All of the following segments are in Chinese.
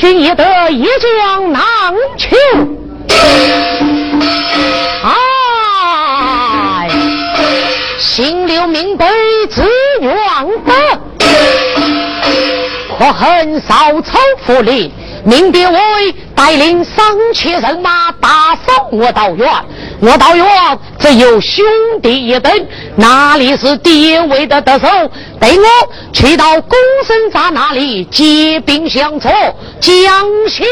君也得一将难求。哎，心留明碑自愿得，可恨少丑负力。命别为带领三千人马打扫我道院，我道院只有兄弟一等，哪里是敌位的得手？待我去到公孙瓒那里结兵相助，将下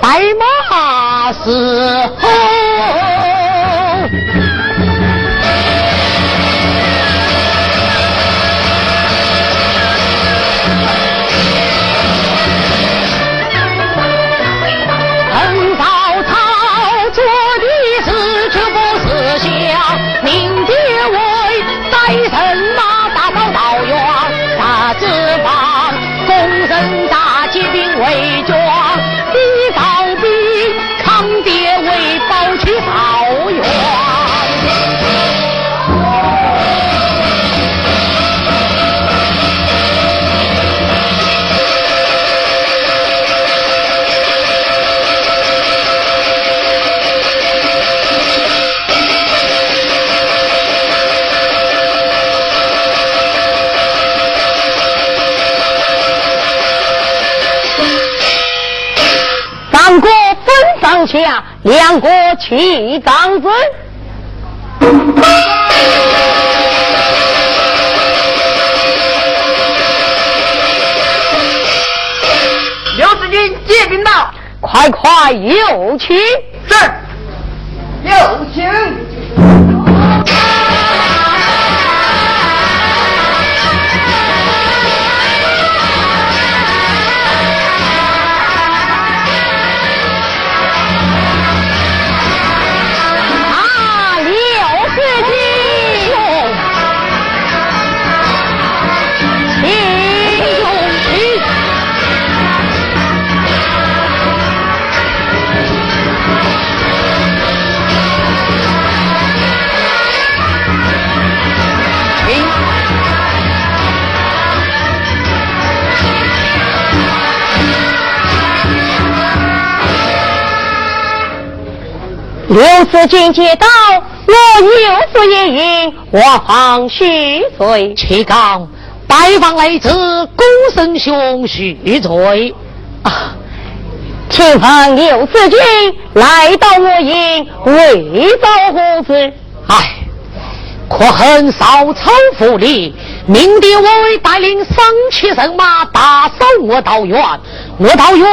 白马伺候。两国齐掌子，刘子军借兵到，快快有请，刘子君接到，我有福一应，我方续罪。启刚拜访来自孤身兄续罪。啊，请问刘子君来到我营，为遭何罪？唉，可恨少丑负力，命敌我带领三千人马大扫我道院，我道院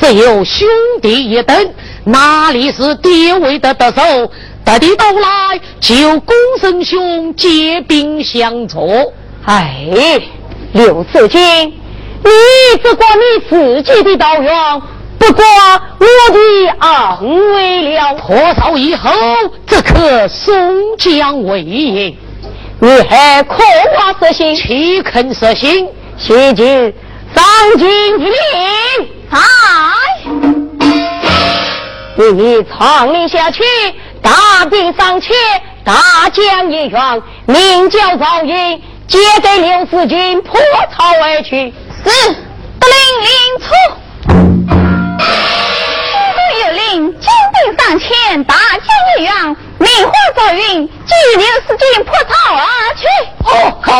只有兄弟一等。哪里是敌位的得手？得地到来求公孙兄结兵相助。哎，刘子敬，你只管你自己的道院，不管我的恩为了。破扫以后，则可松江为营。你还可话实行？岂肯实行？谢君上京之令，你传令下去，大兵上前，大将一员，名叫赵云，接给刘四军破曹而去。是，得令令出。我有令精兵上前，大将一员，名唤赵云，接刘四军破曹而去。哦好，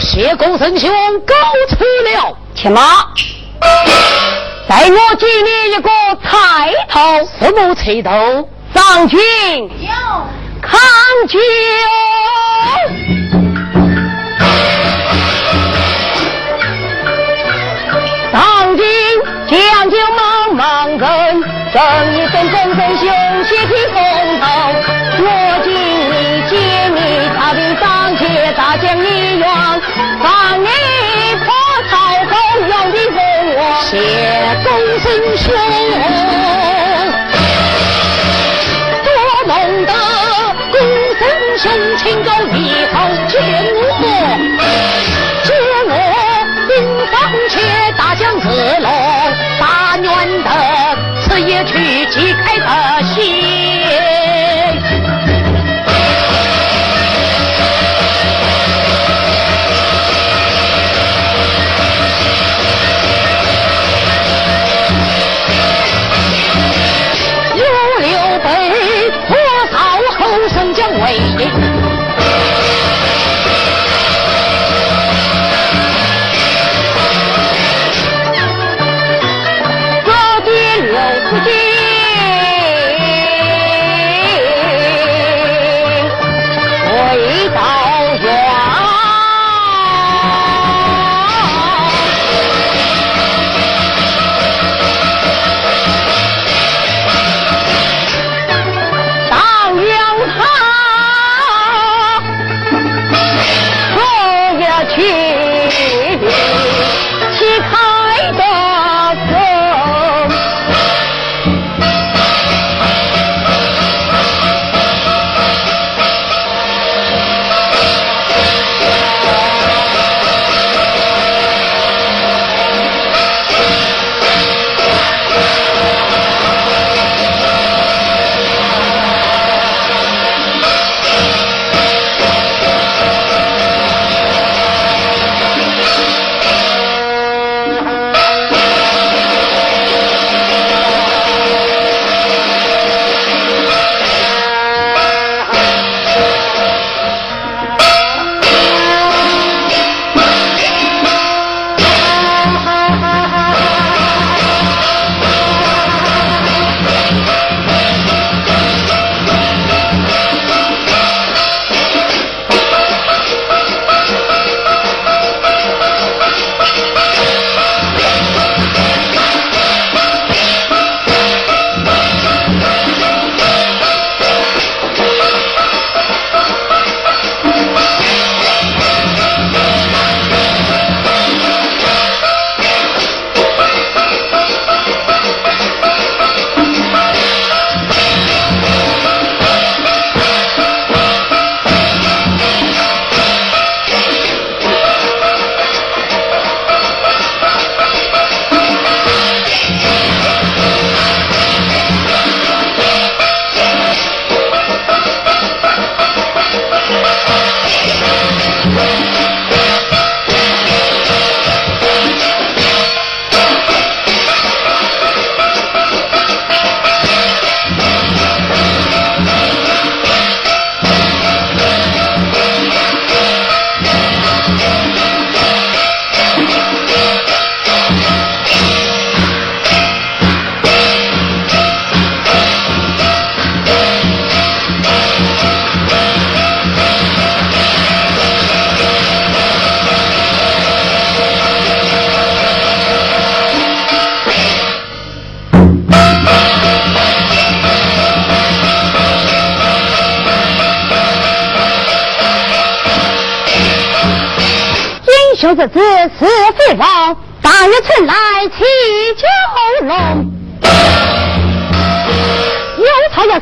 谢公孙兄告辞了，且马。待我给你一个菜头，什么菜头？上军有，看酒。上军将就忙忙人，一声公孙兄，血气风头。我今你接你他兵上街，大将一员，放你封我。谢公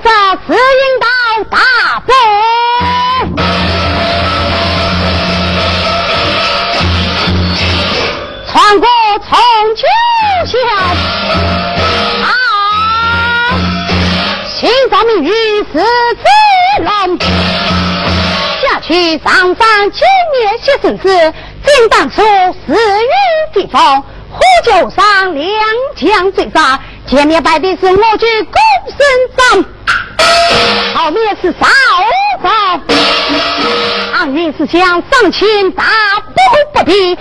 朝要杀，是引到大风。穿过重九桥，啊，心脏命运是子龙。下去上山见面写生子，正当初死于地方，呼救上两将追杀。前面摆的是我军公孙长，后面是少长。俺云是想上前大步不避，有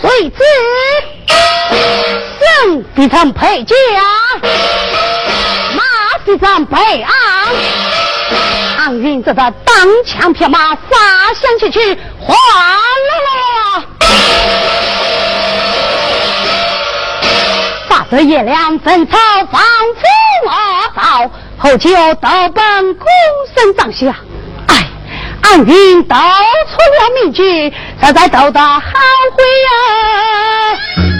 谁知生必成配将，马必成备昂。俺云这个当枪匹马杀向前去，哗啦啦。这月亮分草仿佛阿道，后就到本公孙帐下。哎，俺云道出了名句，实在斗得好灰呀！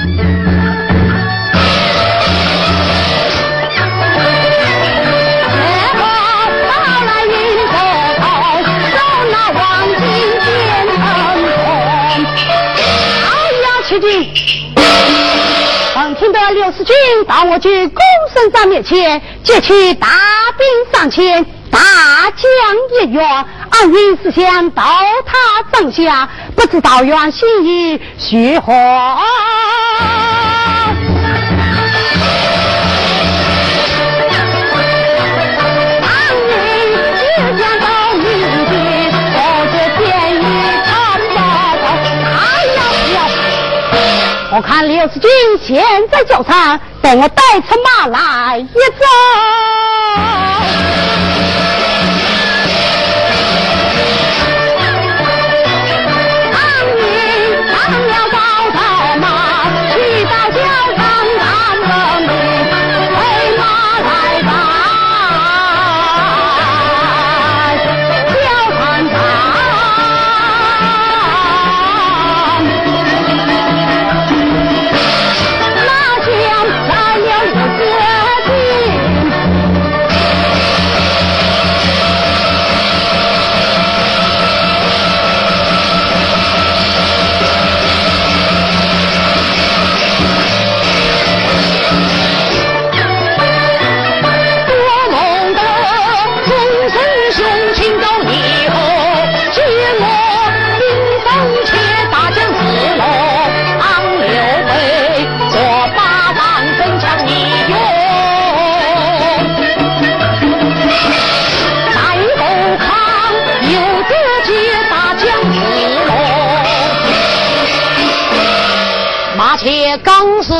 军到我军公孙瓒面前，接起大兵上千，大将一员，暗云思想到他帐下，不知道原心意如何？我看刘世军现在叫场，等我带出马来一走。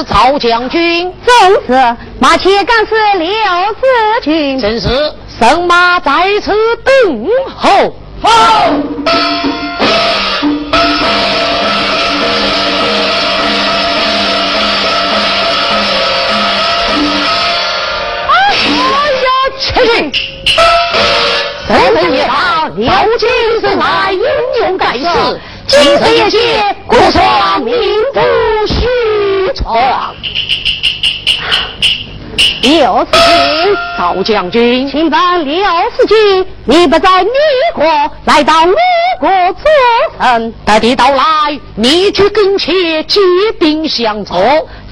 赵将军，正是马前刚是刘子军，正是神马在此等候。好。哎呀，去！三分夜到，刘金是来英勇盖世，今日夜写，故说名不虚传。刘世军，赵将军，请问刘世军，你不在你国，来到我国做甚？待你到来，你去跟前借兵相助，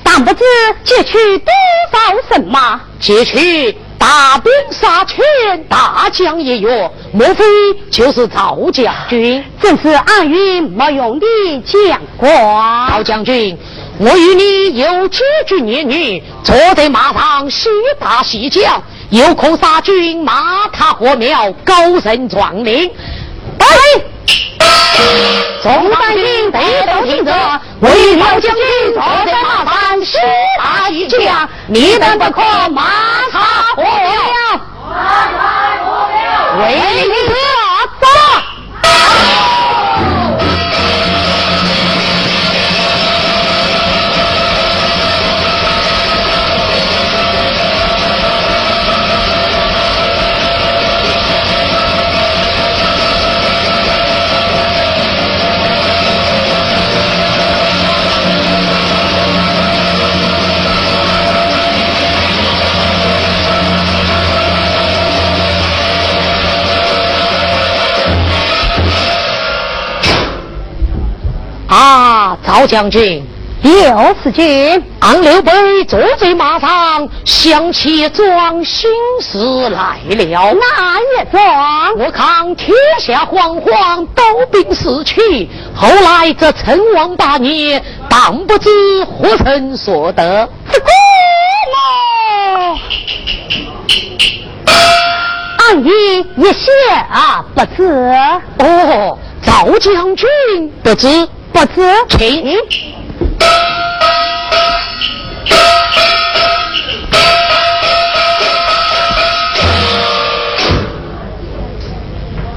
但不知劫取多少神马？劫取大兵杀全，大将一员，莫非就是赵将军？正是暗云没用的将官。赵将军。我与你有几句言语，坐在马上喜打喜叫，有空杀君马踏火苗，高声壮令。哎，众百姓得都听着，我与老将军坐在马上喜大一叫，你等不可马踏火苗，马踏火苗，为你走。赵将军。六十军，昂刘备坐在马上，想起桩心事来了。哪一桩？我看天下惶惶，刀兵四起。后来这称王八年，当不知何人所得。这个嘛，俺一一下不知。哦，赵将军不知不知，请。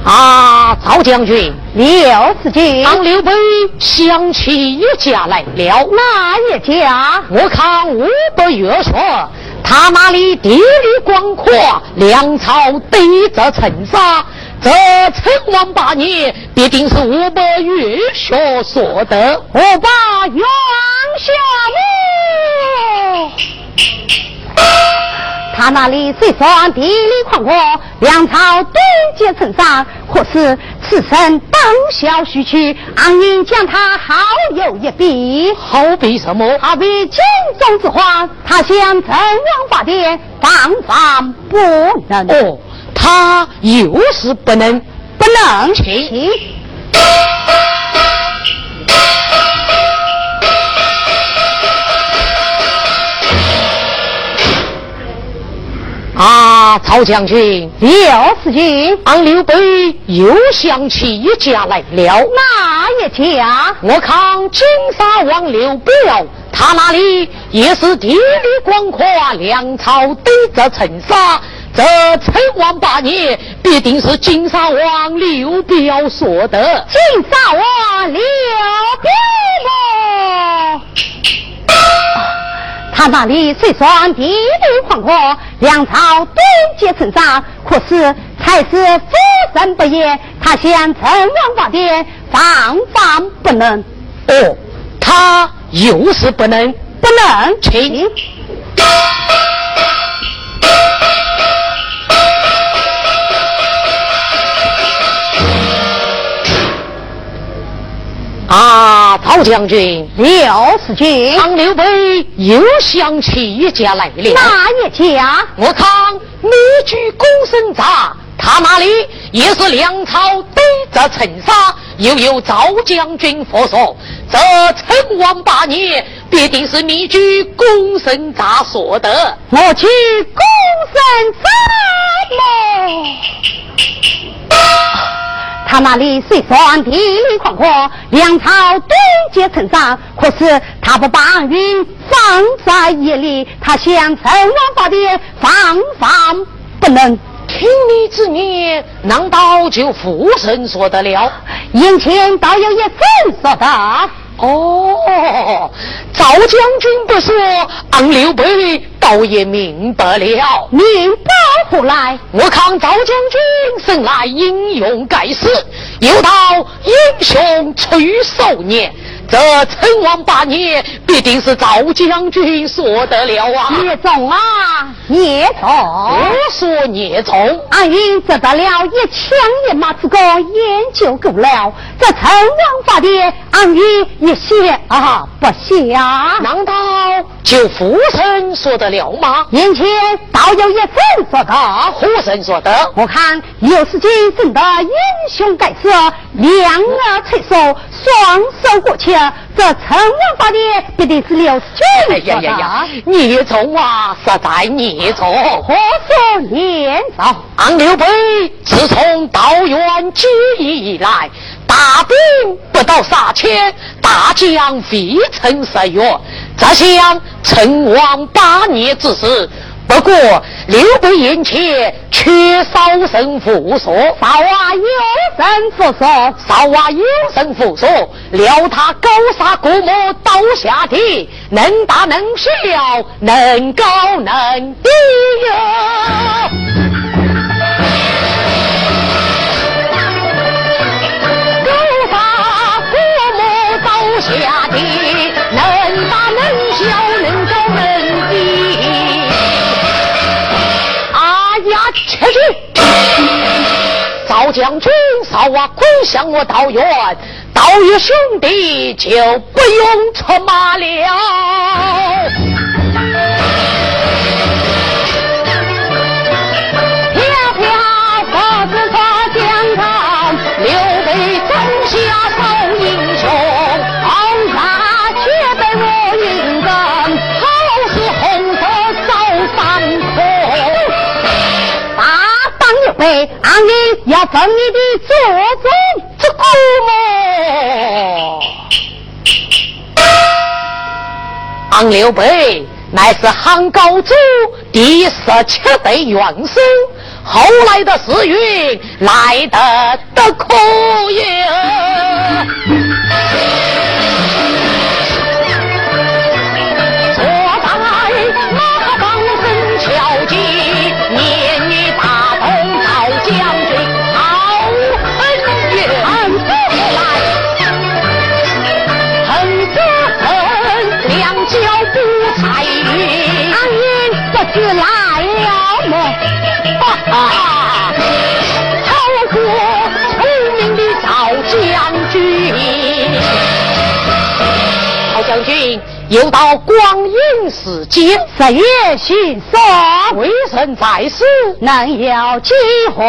啊，赵将军，刘司机，当刘备想起一家来了。哪一家？我看吴伯越说，他那里地理广阔，粮草堆着成沙。这称王八年，必定是我把岳学所得。我把元下母，他那里虽算地理宽阔，粮草堆积成山，可是此生当小须去，安应将他好有一比。好比什么？好比金钟之花，他想称王八殿，方方不能。哦。他又是不能不能去啊！曹将军，刘司机，俺刘备又想起一家来了。哪一家？我看金沙王刘表，他那里也是地理广阔，粮草堆着成沙。这称王八年，必定是金沙王刘表所得。金沙王刘表？他那里虽算地理宽阔，粮草堆积成山，可是才是夫生不言。他想称王八殿，方方不能。哦，他又是不能，不能请。啊，曹将军，刘司机，唐刘备又想起一家来了。哪一家？我看你居公孙瓒，他那里也是粮草堆着成沙，又有赵将军佛说，这称王八年，必定是你居公孙瓒所得。我去公孙瓒么？他那里虽算地理宽阔，粮草堆积成山，可是他不把云放在眼里，他想称王八殿，方方不能。听你之言，难道就负神说得了？眼前倒有一身说的。哦，赵将军不说，俺刘备倒也明白了。明白何来？我看赵将军生来英勇盖世，又到英雄出少年。这称王八年，必定是赵将军说得了啊！孽种啊，孽种！我说孽种，俺云得得了一枪一马之功，研究够了。这称王八年，俺云一写啊不下。难道就夫人说得了吗？眼前倒有一神说得，何人说得？我看又是今生的英雄盖世，两耳垂手，双手过去。这陈王八的必定是刘军呀呀呀！孽种啊，实在孽种！何说年少？俺刘备自从道元结义以来，大兵不到三千，大将未曾十月。这想陈王八年之事。不过刘备眼前缺少神父说，少啊有神父说，少啊有神父说，料他高杀国母刀下地，能打能笑，能高能低哟。将军，少娃滚向我道远，道友兄弟就不用出马了。你要分你的祖宗之骨么？俺刘备乃是汉高祖第十七代元首，后来的时运来得得可也。又到光阴似箭，日月旬霜，微臣在世，能有计划。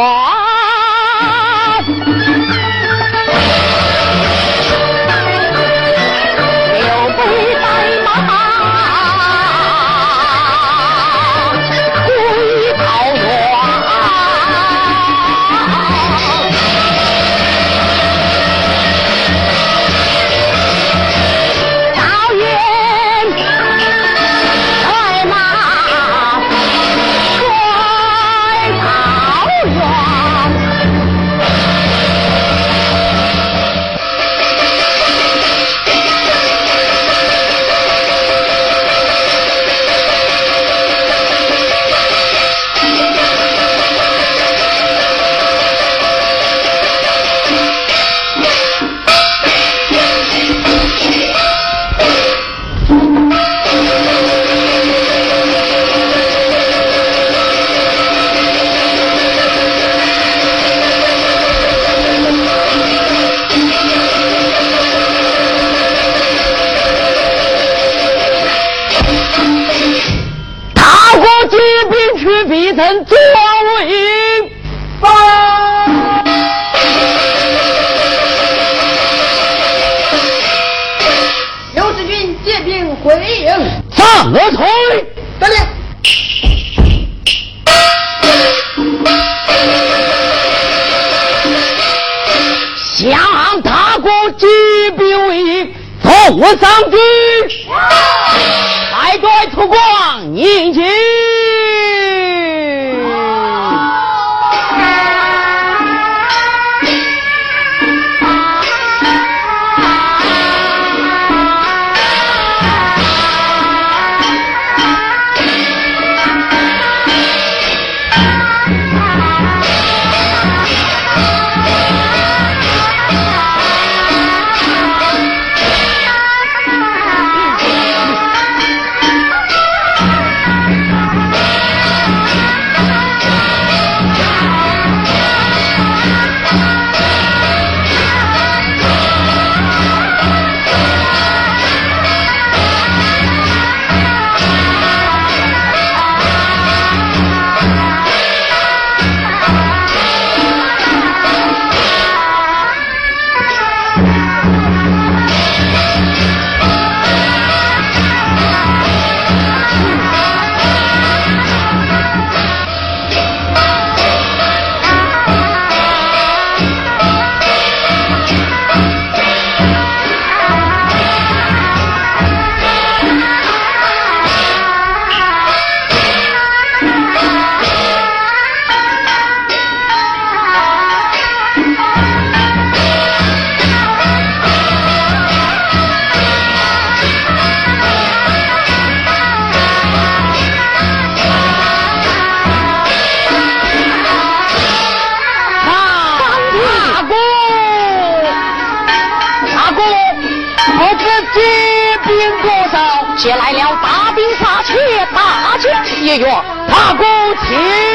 接来了大兵杀去，大将一员，大功成。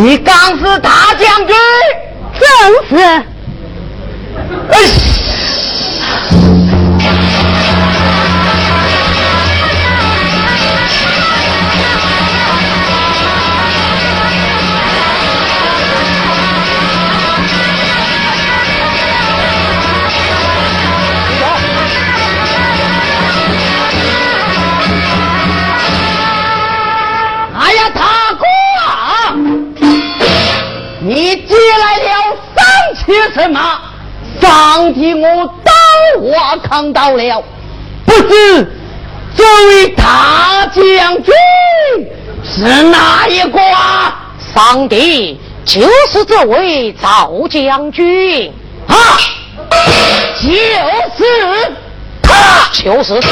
你刚是大将军，正是。话看到了，不知这位大将军是哪一个啊？上帝就是这位赵将军啊！就是他，就是他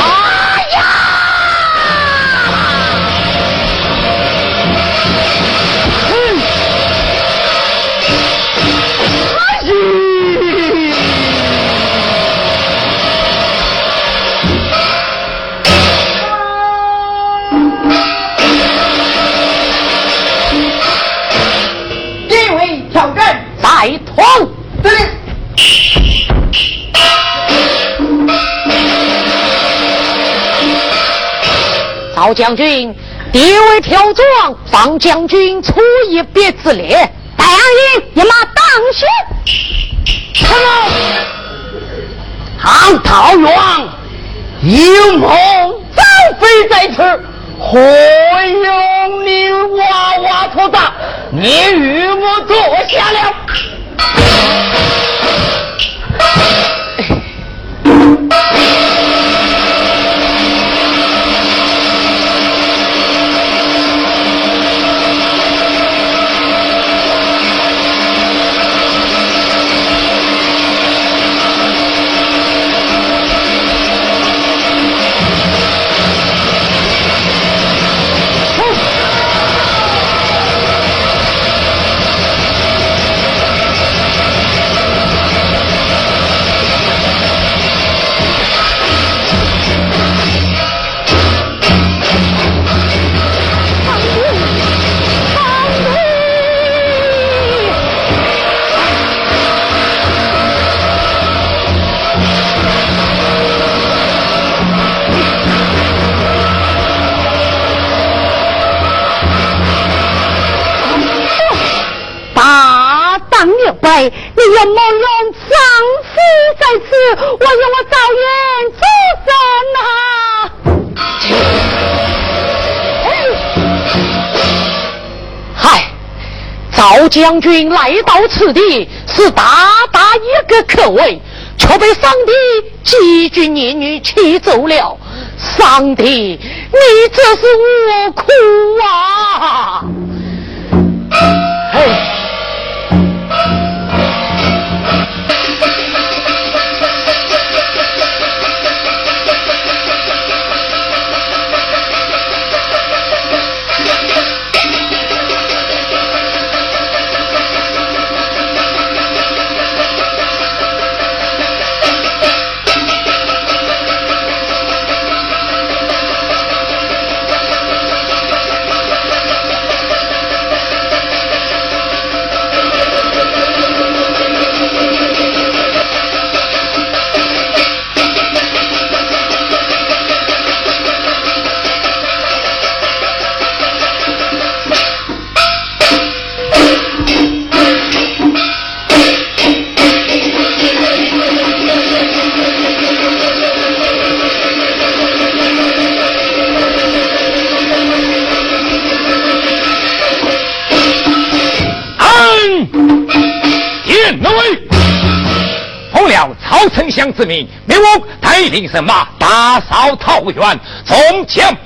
将军，地位挑壮，方将军出一别之列。戴安云一马当先。什么？唐桃园有梦早飞在此，何用你娃娃托大？你与我坐下了。将军来到此地是大大一个可畏，却被上帝几句言语气走了。上帝，你这是我苦啊！之命，命我带领神马打扫桃园，从前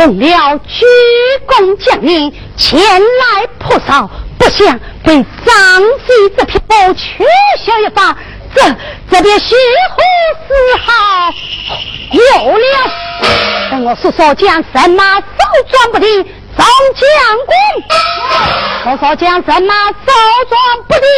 奉了鞠躬将令前来破扫，不想被张飞这匹马取消一把，这这便虚火丝毫有了。等我叔叔将神马手转不定，众将军，叔叔将神马手转不定。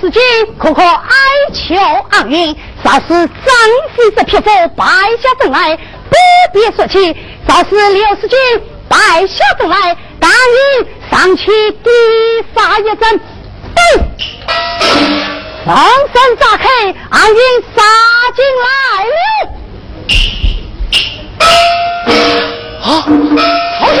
世军可可哀求昂云，啥是张飞这匹夫败下阵来，不必说起。啥是刘世军败下阵来，但愿上去抵杀一阵。放声炸开，昂云杀进来了。啊，好将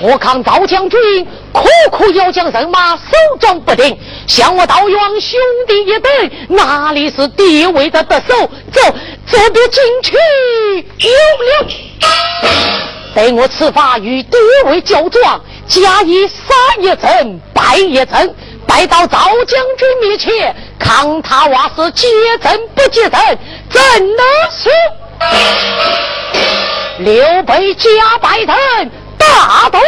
我看赵将军苦苦要将人马手中不定，向我道远兄弟一等，哪里是敌位的得手？走，这边进去有了。待我此法与敌位交撞，加以杀一阵，败一阵，败到赵将军面前，看他话是接阵不接阵，怎能输？刘备加拜阵。大头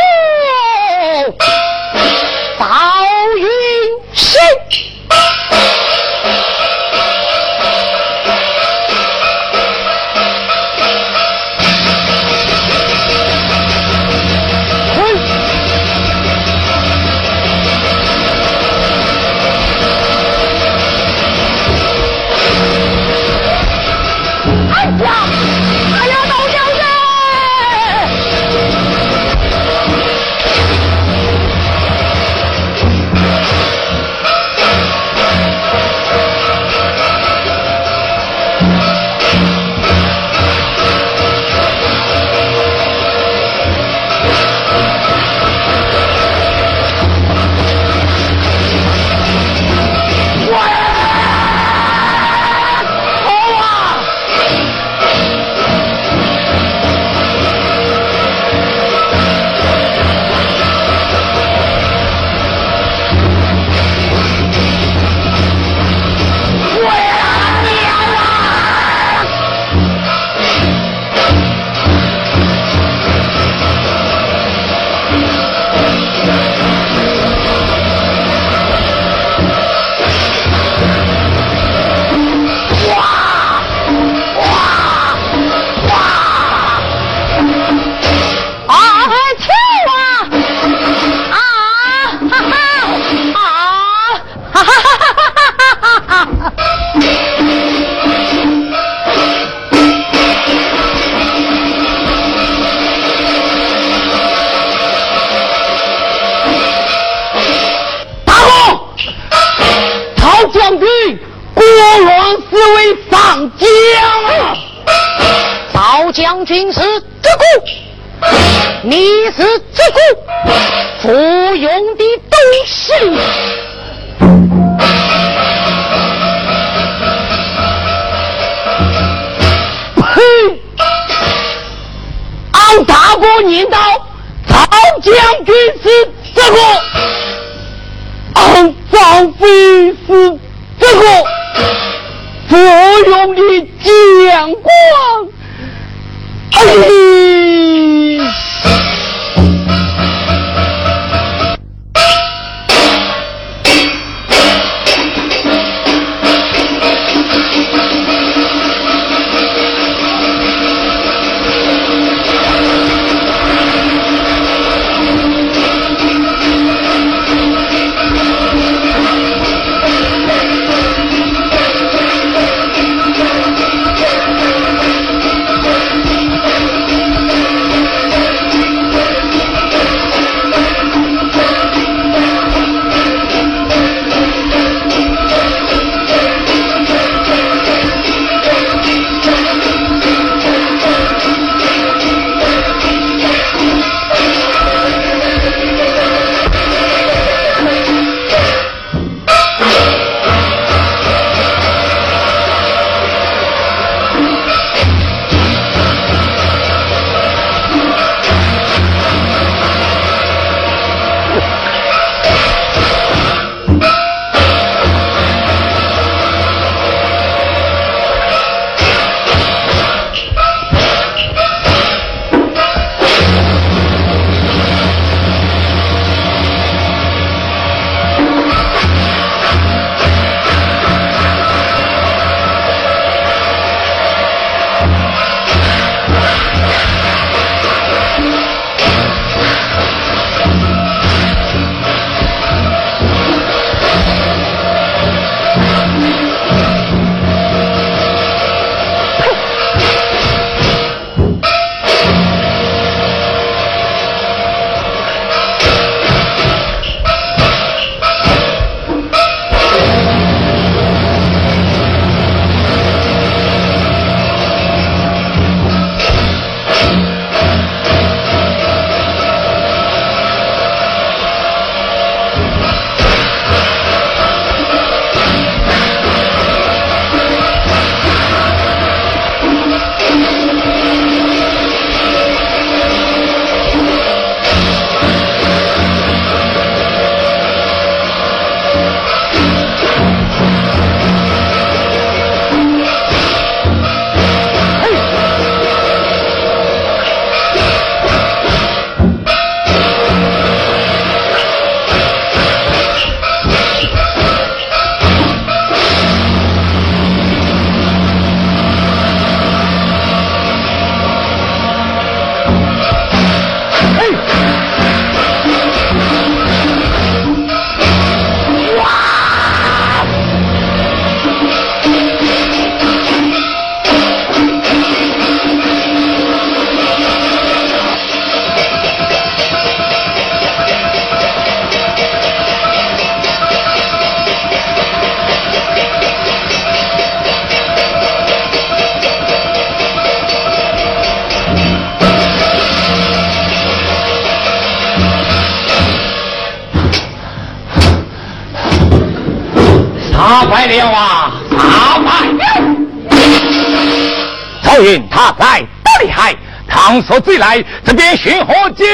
害！唐所追来，这边寻何进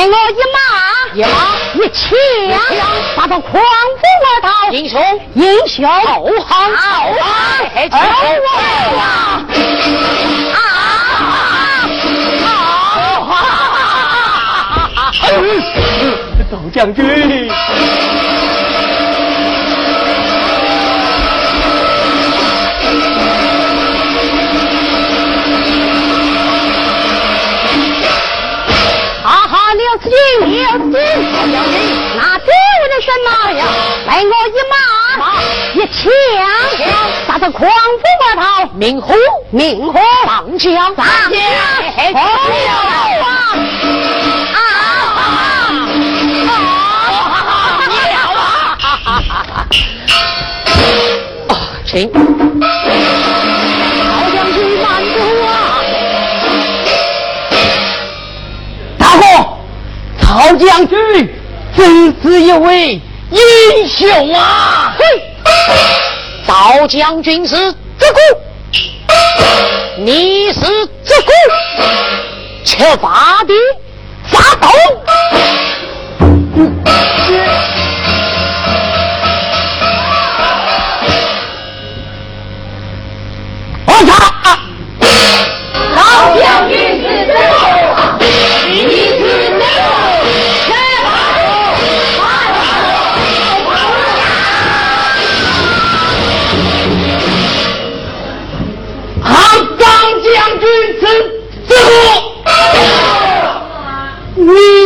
带我一马，一马一枪，把他狂呼而逃。英雄，英雄，好汉，好汉，救我啊！啊！啊！啊！豆将军。刘子敬，刘子敬，那别问的什么呀？来我一马，一枪，杀他狂虎而逃。明虎，明虎，放枪，放将，好啊！啊啊！将军真是一位英雄啊！嘿，赵将军是自古，你是自古，缺乏的发抖。Whee!